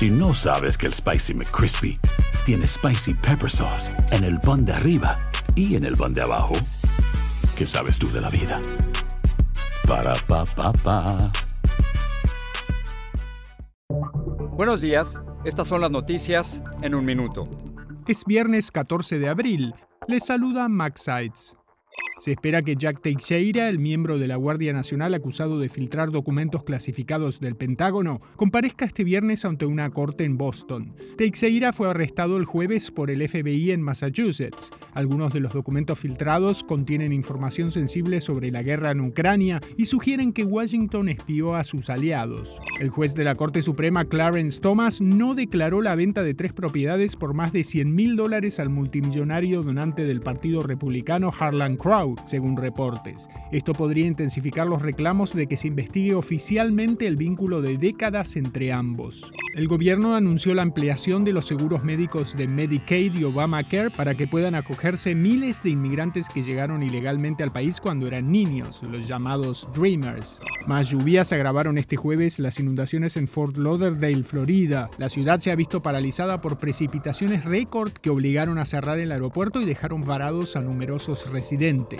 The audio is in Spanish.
Si no sabes que el Spicy McCrispy tiene Spicy Pepper Sauce en el pan de arriba y en el pan de abajo, ¿qué sabes tú de la vida? Para, pa, pa, pa. Buenos días, estas son las noticias en un minuto. Es viernes 14 de abril. Les saluda Max Sides. Se espera que Jack Teixeira, el miembro de la Guardia Nacional acusado de filtrar documentos clasificados del Pentágono, comparezca este viernes ante una corte en Boston. Teixeira fue arrestado el jueves por el FBI en Massachusetts. Algunos de los documentos filtrados contienen información sensible sobre la guerra en Ucrania y sugieren que Washington espió a sus aliados. El juez de la Corte Suprema, Clarence Thomas, no declaró la venta de tres propiedades por más de 100 mil dólares al multimillonario donante del Partido Republicano Harlan Crow, según reportes. Esto podría intensificar los reclamos de que se investigue oficialmente el vínculo de décadas entre ambos. El gobierno anunció la ampliación de los seguros médicos de Medicaid y Obamacare para que puedan acogerse miles de inmigrantes que llegaron ilegalmente al país cuando eran niños, los llamados Dreamers. Más lluvias agravaron este jueves las inundaciones en Fort Lauderdale, Florida. La ciudad se ha visto paralizada por precipitaciones récord que obligaron a cerrar el aeropuerto y dejaron varados a numerosos residentes.